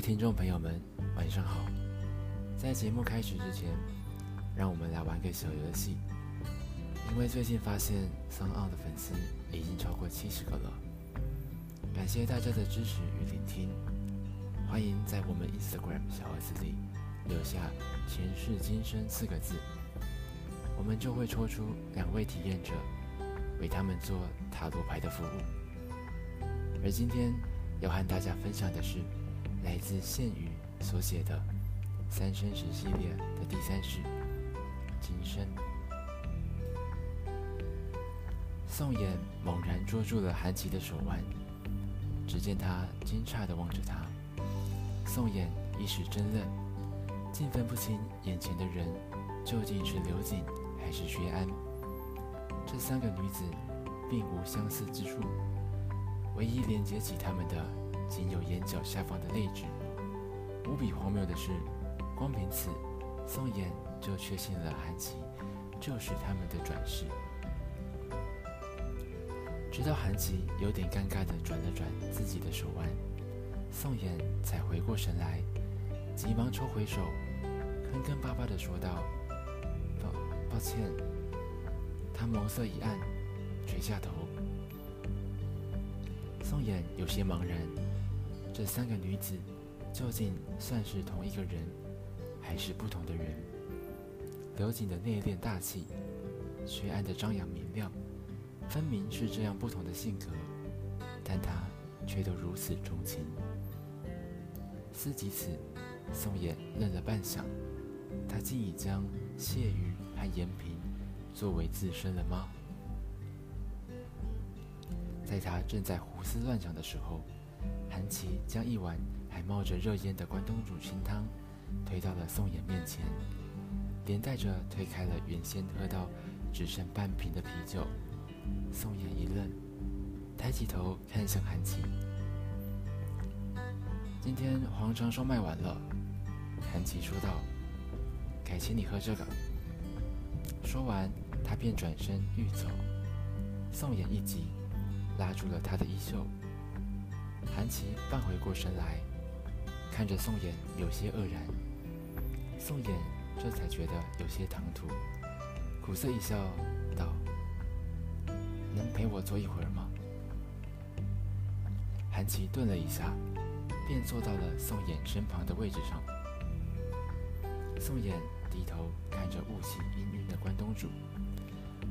听众朋友们，晚上好。在节目开始之前，让我们来玩个小游戏。因为最近发现桑奥的粉丝已经超过七十个了，感谢大家的支持与聆听。欢迎在我们 Instagram 小盒子里留下“前世今生”四个字，我们就会抽出两位体验者，为他们做塔罗牌的服务。而今天要和大家分享的是来自线语所写的《三生石》系列的第三世——今生。宋衍猛然捉住了韩琦的手腕，只见他惊诧地望着他。宋衍一时怔愣，竟分不清眼前的人究竟是刘瑾还是薛安。这三个女子并无相似之处，唯一连接起她们的仅有眼角下方的泪痣。无比荒谬的是，光凭此，宋妍就确信了韩琦就是他们的转世。直到韩琦有点尴尬地转了转自己的手腕。宋妍才回过神来，急忙抽回手，坑坑巴巴地说道：“抱抱歉。”他眸色一暗，垂下头。宋妍有些茫然，这三个女子究竟算是同一个人，还是不同的人？刘瑾的内敛大气，薛安的张扬明亮，分明是这样不同的性格，但他却都如此钟情。思及此，宋衍愣了半晌，他竟已将谢玉和延平作为自身了吗？在他正在胡思乱想的时候，韩琦将一碗还冒着热烟的关东煮清汤推到了宋妍面前，连带着推开了原先喝到只剩半瓶的啤酒。宋妍一愣，抬起头看向韩琦。今天黄长寿卖完了，韩琦说道：“改请你喝这个。”说完，他便转身欲走。宋妍一急，拉住了他的衣袖。韩琦半回过神来，看着宋衍，有些愕然。宋衍这才觉得有些唐突，苦涩一笑，道：“能陪我坐一会儿吗？”韩琦顿了一下。便坐到了宋衍身旁的位置上。宋衍低头看着雾气氤氲的关东煮，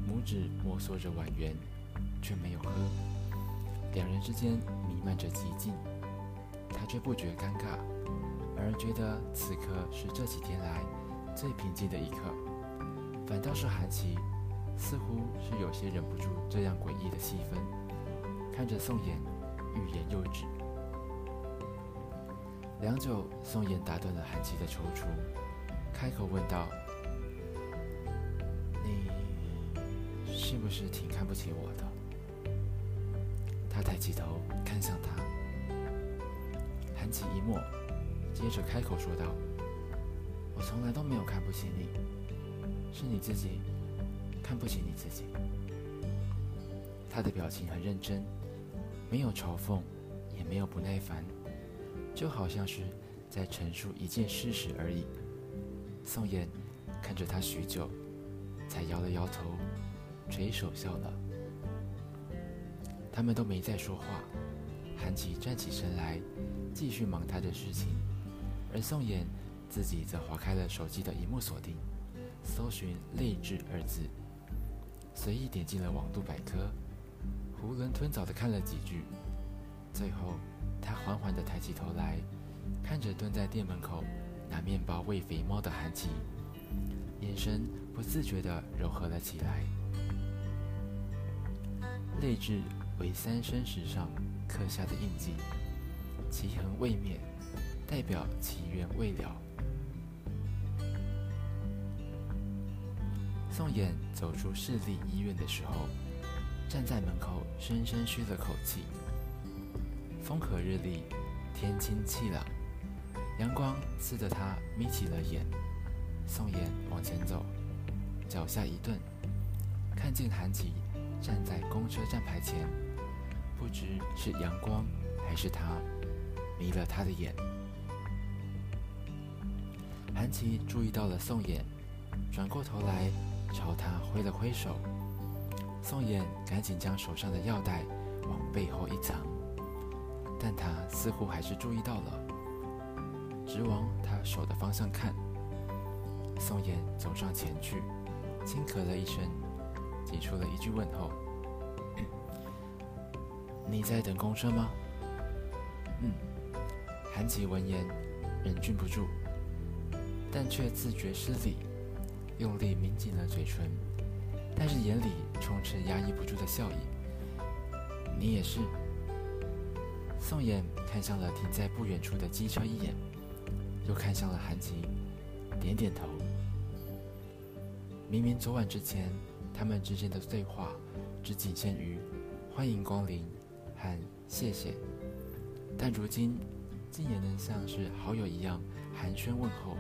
拇指摩挲着碗缘，却没有喝。两人之间弥漫着寂静，他却不觉尴尬，而觉得此刻是这几天来最平静的一刻。反倒是韩琦，似乎是有些忍不住这样诡异的气氛，看着宋衍，欲言又止。良久，宋衍打断了韩琦的踌躇，开口问道：“你是不是挺看不起我的？”他抬起头看向他，含起一默，接着开口说道：“我从来都没有看不起你，是你自己看不起你自己。”他的表情很认真，没有嘲讽，也没有不耐烦。就好像是在陈述一件事实而已。宋衍看着他许久，才摇了摇头，垂手笑了。他们都没再说话。韩琦站起身来，继续忙他的事情，而宋衍自己则划开了手机的荧幕锁定，搜寻“泪痣”二字，随意点进了网度百科，囫囵吞枣地看了几句，最后。他缓缓地抬起头来，看着蹲在店门口拿面包喂肥猫的韩琦，眼神不自觉地柔和了起来。泪痣为三生石上刻下的印记，其痕未灭，代表其缘未了。宋衍走出市立医院的时候，站在门口深深吁了口气。风和日丽，天清气朗，阳光刺得他眯起了眼。宋妍往前走，脚下一顿，看见韩琦站在公车站牌前，知是阳光还是他迷了他的眼，韩琦注意到了宋妍，转过头来朝他挥了挥手。宋妍赶紧将手上的药袋往背后一藏，但他似乎还是注意到了，直往他手的方向看。宋妍走上前去，轻咳了一声，挤出了一句问候：“你在等公车吗？”“嗯。”韩琦闻言忍俊不住，但却自觉失礼，用力抿紧了嘴唇，但是眼里充斥压抑不住的笑意。“你也是。”宋妍看向了停在不远处的机车一眼，又看向了韩琦，点点头。明明昨晚之前，他们之间的对话只仅限于“欢迎光临”和“谢谢”，但如今竟也能像是好友一样寒暄问候，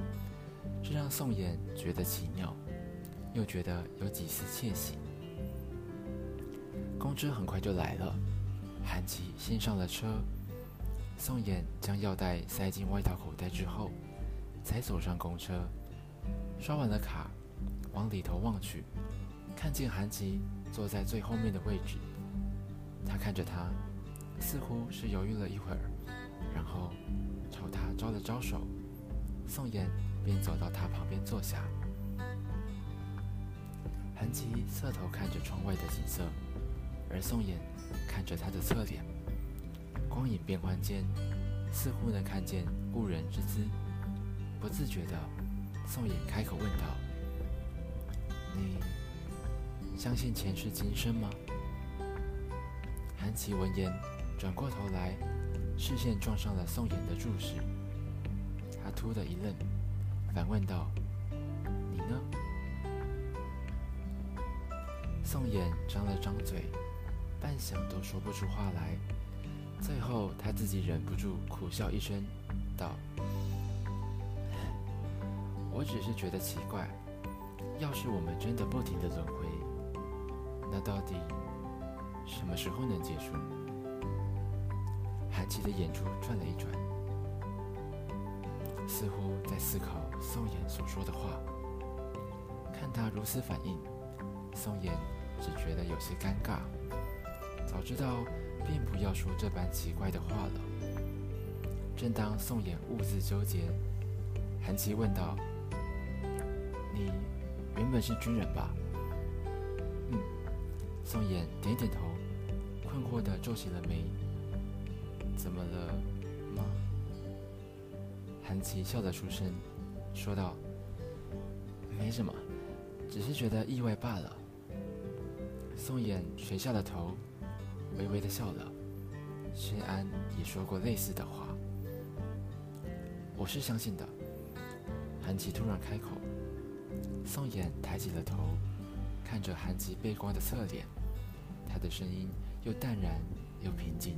这让宋妍觉得奇妙，又觉得有几丝窃喜。公车很快就来了，韩琦先上了车，宋妍将药袋塞进外套口袋之后，才走上公车，刷完了卡。往里头望去，看见韩琦坐在最后面的位置。他看着他，似乎是犹豫了一会儿，然后朝他招了招手。宋妍便走到他旁边坐下。韩琦侧头看着窗外的景色，而宋妍看着他的侧脸。光影变幻间，似乎能看见故人之姿。不自觉的，宋妍开口问道。你相信前世今生吗？韩琦闻言，转过头来，视线撞上了宋妍的注视。他突的一愣，反问道：“你呢？”宋妍张了张嘴，半晌都说不出话来。最后，他自己忍不住苦笑一声，道：“我只是觉得奇怪。”要是我们真的不停的轮回，那到底什么时候能结束？韩琦的眼珠转了一转，似乎在思考宋妍所说的话。看他如此反应，宋妍只觉得有些尴尬。早知道便不要说这般奇怪的话了。正当宋妍兀自纠结，韩琦问道：“你？”原本是军人吧？嗯，宋妍点点头，困惑的皱起了眉。怎么了吗？韩琦笑着出声，说道：“没什么，只是觉得意外罢了。”宋妍垂下了头，微微的笑了。谢安也说过类似的话。我是相信的。韩琦突然开口。宋妍抬起了头，看着韩琦背光的侧脸，他的声音又淡然又平静，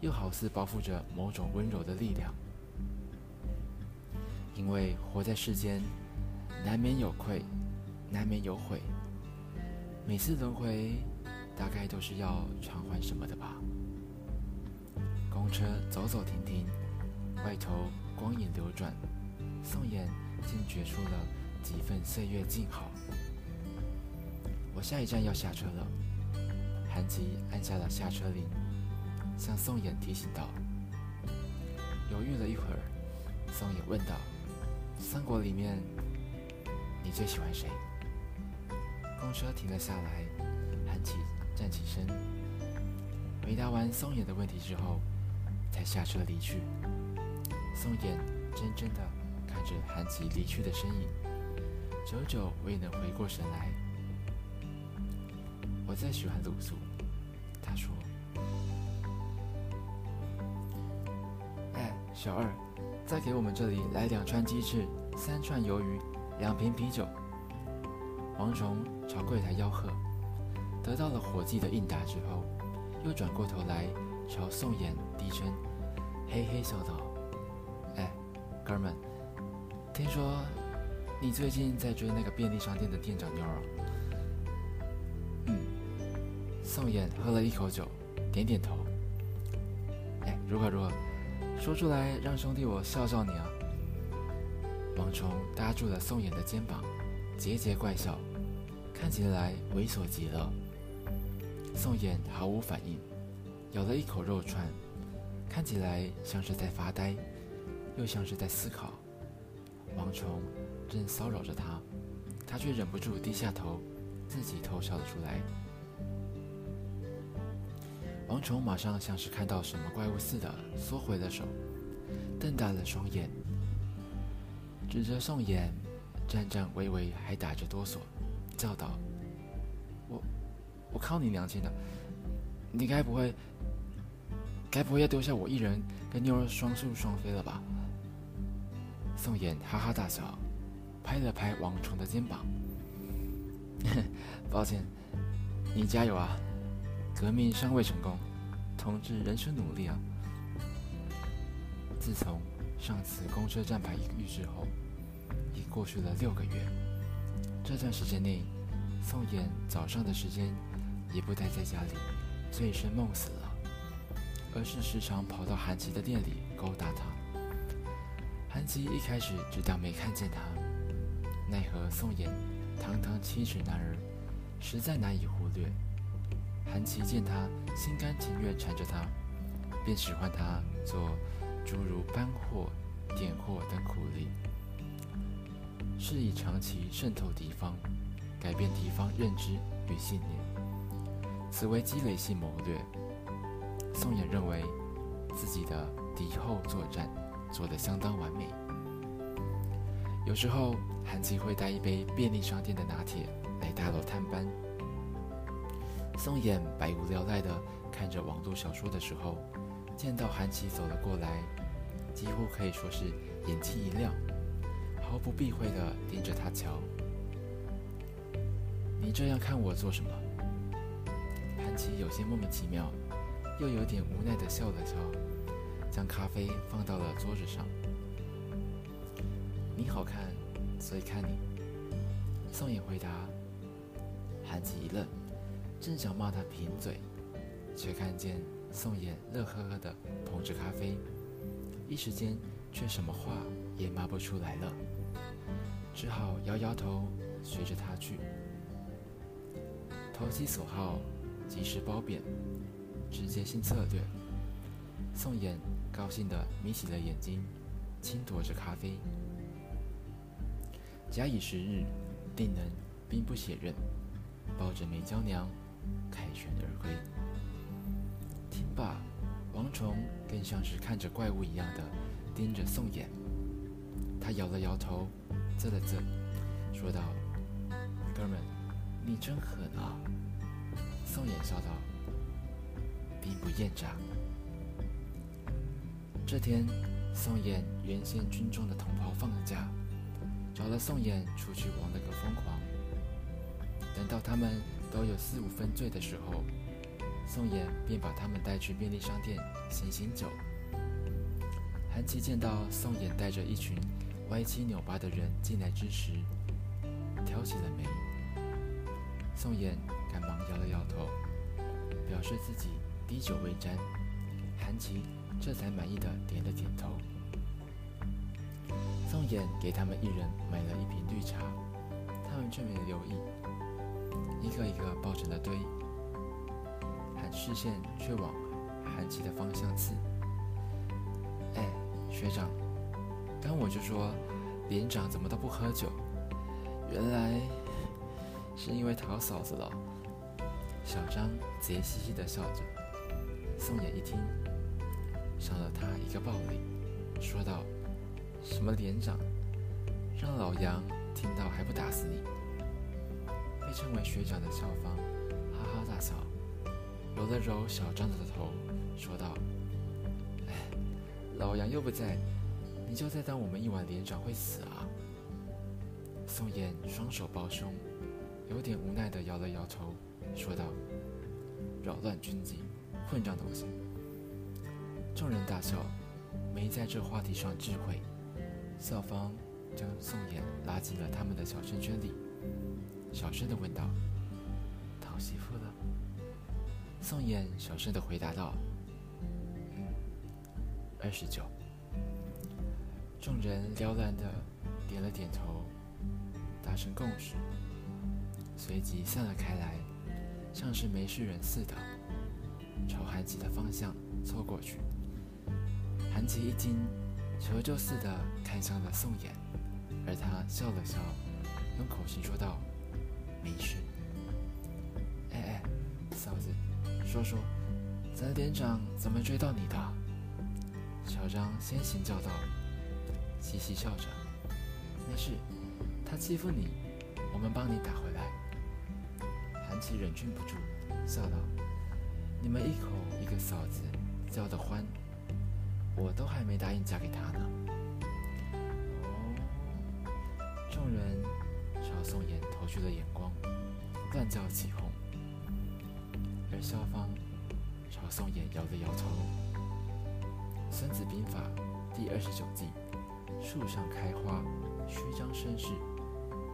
又好似包覆着某种温柔的力量。因为活在世间，难免有愧，难免有悔。每次轮回，大概都是要偿还什么的吧。公车走走停停，外头光影流转，宋妍竟觉出了。几份岁月静好。我下一站要下车了。韩吉按下了下车铃，向宋妍提醒道。犹豫了一会儿，宋妍问道：“三国里面，你最喜欢谁？”公车停了下来，韩琦站起身，回答完宋妍的问题之后，才下车离去。宋妍怔怔的看着韩琦离去的身影。久久未能回过神来。我最喜欢鲁肃，小二，再给我们这里来两串鸡翅，三串鱿鱼，两瓶啤酒。”王虫朝柜台吆喝，得到了伙计的应答之后，又转过头来朝宋衍低声嘿嘿笑道：“哎，哥们，听说……”你最近在追那个便利商店的店长妞儿？嗯，宋妍喝了一口酒，点点头。哎，如何如何？说出来让兄弟我笑笑你啊！王虫搭住了宋衍的肩膀，桀桀怪笑，看起来猥琐极了。宋衍毫无反应，咬了一口肉串，看起来像是在发呆，又像是在思考。王虫正骚扰着他，他却忍不住低下头，自己偷笑了出来。王虫马上像是看到什么怪物似的，缩回了手，瞪大了双眼，指着宋妍，颤颤巍巍，还打着哆嗦，叫道：“我，我靠你娘亲的！你该不会，该不会要丢下我一人跟妞儿双宿双飞了吧？”宋妍哈哈大笑，拍了拍王虫的肩膀：“ 抱歉，你加油啊！”革命尚未成功，同志仍需努力啊！自从上次公车站牌遇事后，已过去了六个月。这段时间内，宋妍早上的时间也不待在家里醉生梦死了，而是时常跑到韩琦的店里勾搭他。韩琦一开始只当没看见他，奈何宋妍堂堂七尺男儿，实在难以忽略。韩琦见他心甘情愿缠着他，便使唤他做诸如搬货、点货等苦力，是以长期渗透敌方，改变敌方认知与信念，此为积累性谋略。宋衍认为自己的敌后作战做得相当完美。有时候，韩琦会带一杯便利商店的拿铁来大楼探班。宋衍百无聊赖地看着网络小说的时候，见到韩琦走了过来，几乎可以说是眼睛一亮，毫不避讳地盯着他瞧。你这样看我做什么？韩琦有些莫名其妙，又有点无奈地笑了笑，将咖啡放到了桌子上。你好看，所以看你。宋衍回答。韩琦一愣。正想骂他贫嘴，却看见宋衍乐呵呵地捧着咖啡，一时间却什么话也骂不出来了，只好摇摇头，随着他去。投其所好，及时褒贬，直接性策略。宋衍高兴地眯起了眼睛，轻夺着咖啡。假以时日，定能兵不血刃，抱着美娇娘。凯旋而归。听罢，王虫更像是看着怪物一样的盯着宋衍。他摇了摇头，啧了啧，说道：“哥们，你真狠啊！”宋衍笑道：“兵不厌诈。”这天，宋衍原先军中的同袍放了假，找了宋衍出去玩了个疯狂。等到他们。都有四五分醉的时候，宋衍便把他们带去便利商店醒醒酒。韩琦见到宋衍带着一群歪七扭八的人进来之时，挑起了眉。宋衍赶忙摇了摇头，表示自己滴酒未沾。韩琦这才满意的点了点头。宋衍给他们一人买了一瓶绿茶，他们却没留意。一个一个抱成了堆，韩视线却往韩琦的方向刺。哎，学长，刚我就说连长怎么都不喝酒，原来是因为讨嫂子了。小张贼兮兮的笑着。宋野一听，赏了他一个暴礼，说道：“什么连长，让老杨听到还不打死你？”被称为学长的校方哈哈大笑，揉了揉小张子的头，说道：“哎，老杨又不在，你就再当我们一晚连长会死啊？”宋衍双手抱胸，有点无奈地摇了摇头，说道：“扰乱军纪，混账东西！”众人大笑，没在这话题上智慧。校方将宋衍拉进了他们的小圈圈里。小声的问道：“讨媳妇了？”宋衍小声的回答道：“，二十九。”众人撩乱的点了点头，达成共识，随即散了开来，像是没事人似的，朝韩琦的方向凑过去。韩琦一惊，求救似的看向了宋妍，而他笑了笑，用口型说道：“没事。”哎哎，嫂子，说说，咱连长怎么追到你的？小张先行叫道，嘻嘻笑着：“没事，他欺负你，我们帮你打回来。”韩琦忍俊不住，笑道：“你们一口一个嫂子，叫得欢。”我都还没答应嫁给他呢。朝宋妍投去了眼光，乱叫起哄。而萧芳朝宋妍摇了摇头。《孙子兵法》第二十九计：树上开花，虚张声势，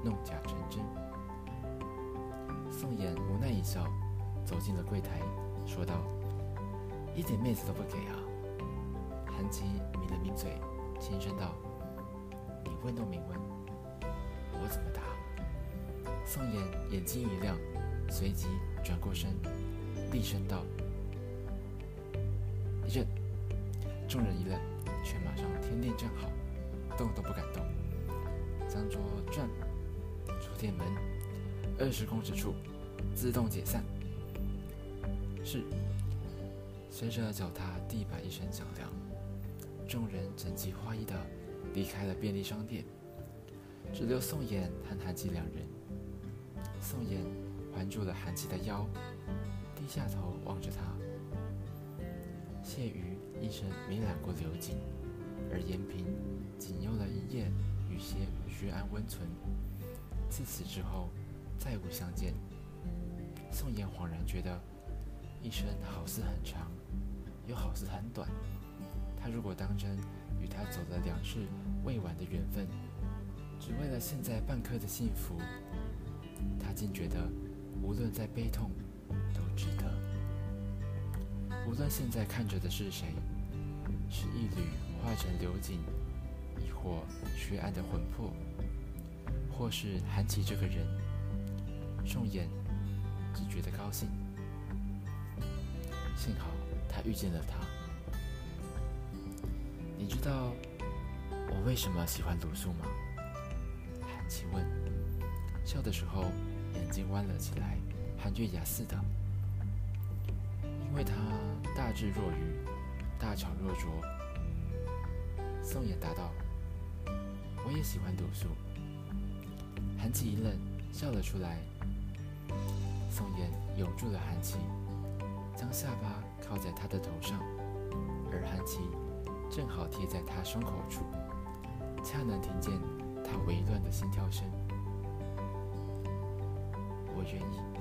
弄假成真。宋妍无奈一笑，走进了柜台，说道：“一点面子都不给啊！”韩琦抿了抿嘴，轻声道：“你问都没问，我怎么答？”宋妍眼睛一亮，随即转过身，厉声道：“一阵。”众人一愣，却马上天定正好，动都不敢动。将桌转，出店门，二十公尺处自动解散。是。随着脚踏地板一声响亮。众人整齐划一的离开了便利商店，只留宋妍和韩琦两人。宋妍环住了韩琦的腰，低下头望着他。谢瑜一生没染过流锦，而延平仅用了一夜与谢徐安温存。自此之后，再无相见。宋妍恍然觉得，一生好似很长，又好似很短。他如果当真与他走了两世未完的缘分，只为了现在半刻的幸福，竟觉得无论再悲痛都值得。无论现在看着的是谁，是一缕化成流景，亦或缺爱的魂魄，或是韩琦这个人，宋妍只觉得高兴。幸好他遇见了他。你知道我为什么喜欢鲁肃吗？韩琦问，笑的时候眼睛弯了起来，含月牙似的。因为他大智若愚，大巧若拙。宋妍答道：“我也喜欢读书。”韩琦一愣，笑了出来。宋妍拥住了韩琦，将下巴靠在他的头上，而韩琦。正好贴在他胸口处，恰能听见他微乱的心跳声。我愿意。